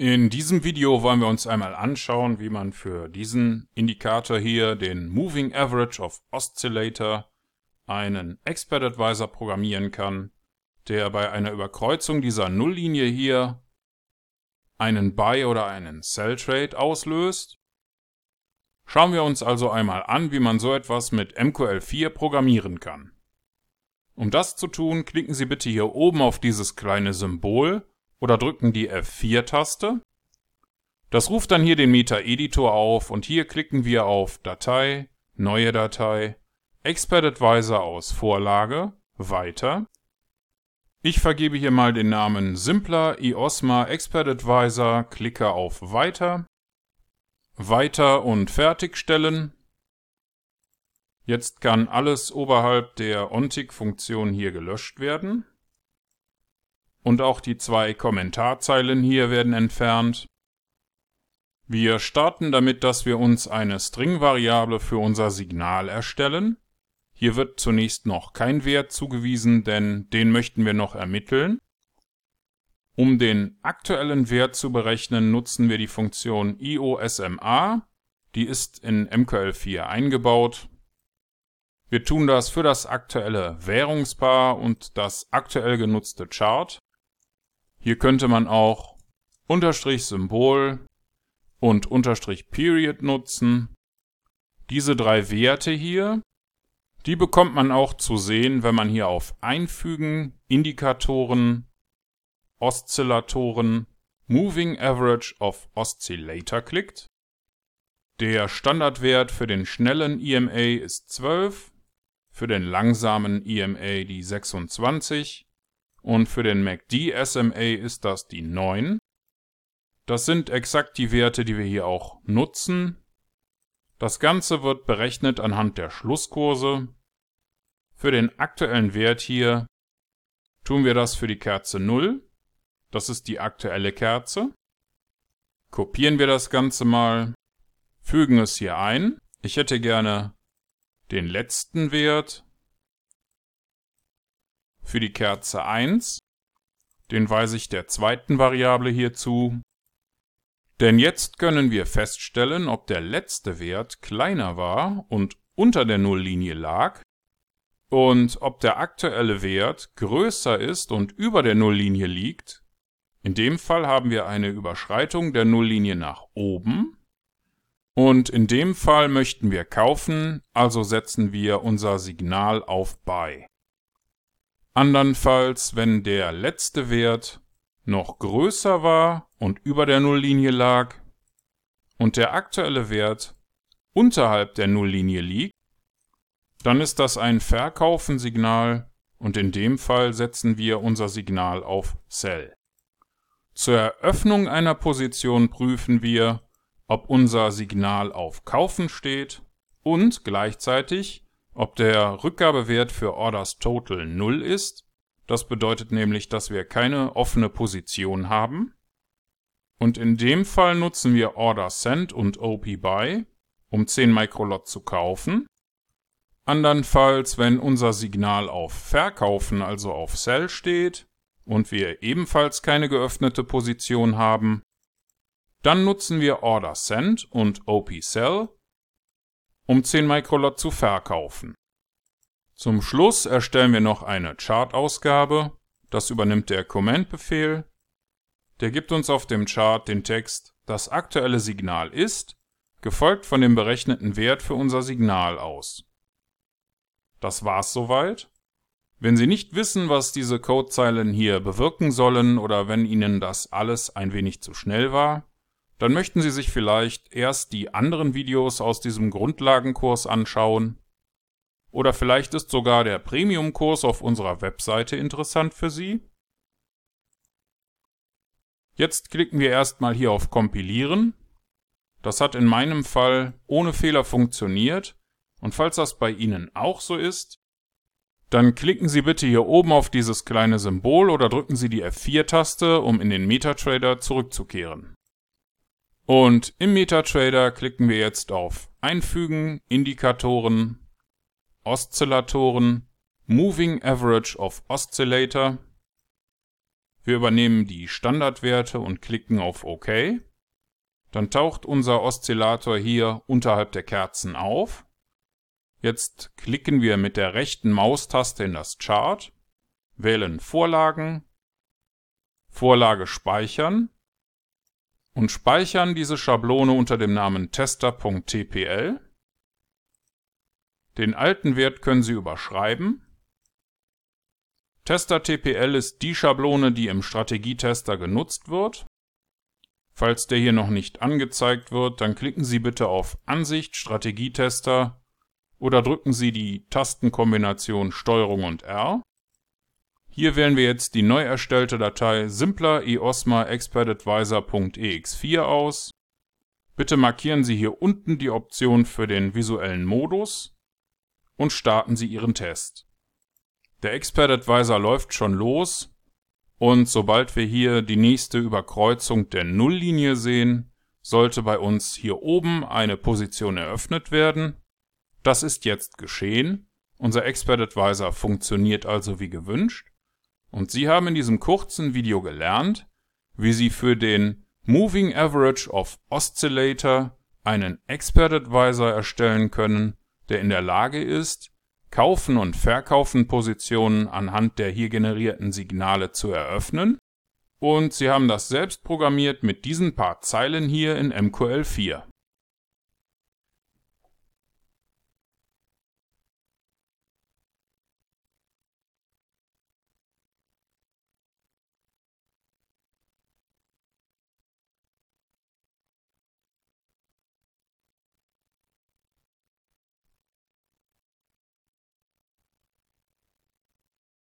In diesem Video wollen wir uns einmal anschauen, wie man für diesen Indikator hier, den Moving Average of Oscillator, einen Expert Advisor programmieren kann, der bei einer Überkreuzung dieser Nulllinie hier einen Buy oder einen Sell Trade auslöst. Schauen wir uns also einmal an, wie man so etwas mit MQL4 programmieren kann. Um das zu tun, klicken Sie bitte hier oben auf dieses kleine Symbol oder drücken die F4-Taste. Das ruft dann hier den Meta-Editor auf und hier klicken wir auf Datei, Neue Datei, Expert Advisor aus Vorlage, Weiter. Ich vergebe hier mal den Namen Simpler iOSMA Expert Advisor, klicke auf Weiter, Weiter und Fertigstellen. Jetzt kann alles oberhalb der ONTIC-Funktion hier gelöscht werden. Und auch die zwei Kommentarzeilen hier werden entfernt. Wir starten damit, dass wir uns eine String-Variable für unser Signal erstellen. Hier wird zunächst noch kein Wert zugewiesen, denn den möchten wir noch ermitteln. Um den aktuellen Wert zu berechnen, nutzen wir die Funktion IOSMA. Die ist in MQL4 eingebaut. Wir tun das für das aktuelle Währungspaar und das aktuell genutzte Chart. Hier könnte man auch Unterstrich Symbol und Unterstrich Period nutzen. Diese drei Werte hier, die bekommt man auch zu sehen, wenn man hier auf Einfügen, Indikatoren, Oszillatoren, Moving Average of Oscillator klickt. Der Standardwert für den schnellen EMA ist 12, für den langsamen EMA die 26 und für den MACD SMA ist das die 9. Das sind exakt die Werte, die wir hier auch nutzen. Das Ganze wird berechnet anhand der Schlusskurse. Für den aktuellen Wert hier tun wir das für die Kerze 0. Das ist die aktuelle Kerze. Kopieren wir das Ganze mal, fügen es hier ein. Ich hätte gerne den letzten Wert für die Kerze 1. Den weise ich der zweiten Variable hier zu. Denn jetzt können wir feststellen, ob der letzte Wert kleiner war und unter der Nulllinie lag und ob der aktuelle Wert größer ist und über der Nulllinie liegt. In dem Fall haben wir eine Überschreitung der Nulllinie nach oben. Und in dem Fall möchten wir kaufen, also setzen wir unser Signal auf Buy. Andernfalls, wenn der letzte Wert noch größer war und über der Nulllinie lag und der aktuelle Wert unterhalb der Nulllinie liegt, dann ist das ein Verkaufensignal und in dem Fall setzen wir unser Signal auf Sell. Zur Eröffnung einer Position prüfen wir, ob unser Signal auf Kaufen steht und gleichzeitig ob der Rückgabewert für Orders Total 0 ist. Das bedeutet nämlich, dass wir keine offene Position haben. Und in dem Fall nutzen wir Order Send und OP Buy, um 10 Microlot zu kaufen. Andernfalls, wenn unser Signal auf Verkaufen, also auf Sell steht und wir ebenfalls keine geöffnete Position haben, dann nutzen wir Order Send und OP Sell, um 10 Microlot zu verkaufen. Zum Schluss erstellen wir noch eine Chart-Ausgabe. Das übernimmt der Command-Befehl. Der gibt uns auf dem Chart den Text Das aktuelle Signal ist, gefolgt von dem berechneten Wert für unser Signal aus. Das war's soweit. Wenn Sie nicht wissen, was diese Codezeilen hier bewirken sollen oder wenn Ihnen das alles ein wenig zu schnell war, dann möchten Sie sich vielleicht erst die anderen Videos aus diesem Grundlagenkurs anschauen. Oder vielleicht ist sogar der Premium-Kurs auf unserer Webseite interessant für Sie. Jetzt klicken wir erstmal hier auf Kompilieren. Das hat in meinem Fall ohne Fehler funktioniert und falls das bei Ihnen auch so ist, dann klicken Sie bitte hier oben auf dieses kleine Symbol oder drücken Sie die F4-Taste, um in den MetaTrader zurückzukehren. Und im MetaTrader klicken wir jetzt auf Einfügen, Indikatoren, Oszillatoren, Moving Average of Oscillator. Wir übernehmen die Standardwerte und klicken auf OK. Dann taucht unser Oszillator hier unterhalb der Kerzen auf. Jetzt klicken wir mit der rechten Maustaste in das Chart, wählen Vorlagen, Vorlage speichern und speichern diese Schablone unter dem Namen tester.tpl. Den alten Wert können Sie überschreiben. Tester.tpl ist die Schablone, die im Strategietester genutzt wird. Falls der hier noch nicht angezeigt wird, dann klicken Sie bitte auf Ansicht Strategietester oder drücken Sie die Tastenkombination STRG und R. Hier wählen wir jetzt die neu erstellte Datei simpler eosma expertadvisor.ex4 aus. Bitte markieren Sie hier unten die Option für den visuellen Modus und starten Sie Ihren Test. Der Expert Advisor läuft schon los und sobald wir hier die nächste Überkreuzung der Nulllinie sehen, sollte bei uns hier oben eine Position eröffnet werden. Das ist jetzt geschehen. Unser Expert Advisor funktioniert also wie gewünscht. Und Sie haben in diesem kurzen Video gelernt, wie Sie für den Moving Average of Oscillator einen Expert Advisor erstellen können, der in der Lage ist, Kaufen und Verkaufen Positionen anhand der hier generierten Signale zu eröffnen. Und Sie haben das selbst programmiert mit diesen paar Zeilen hier in MQL4.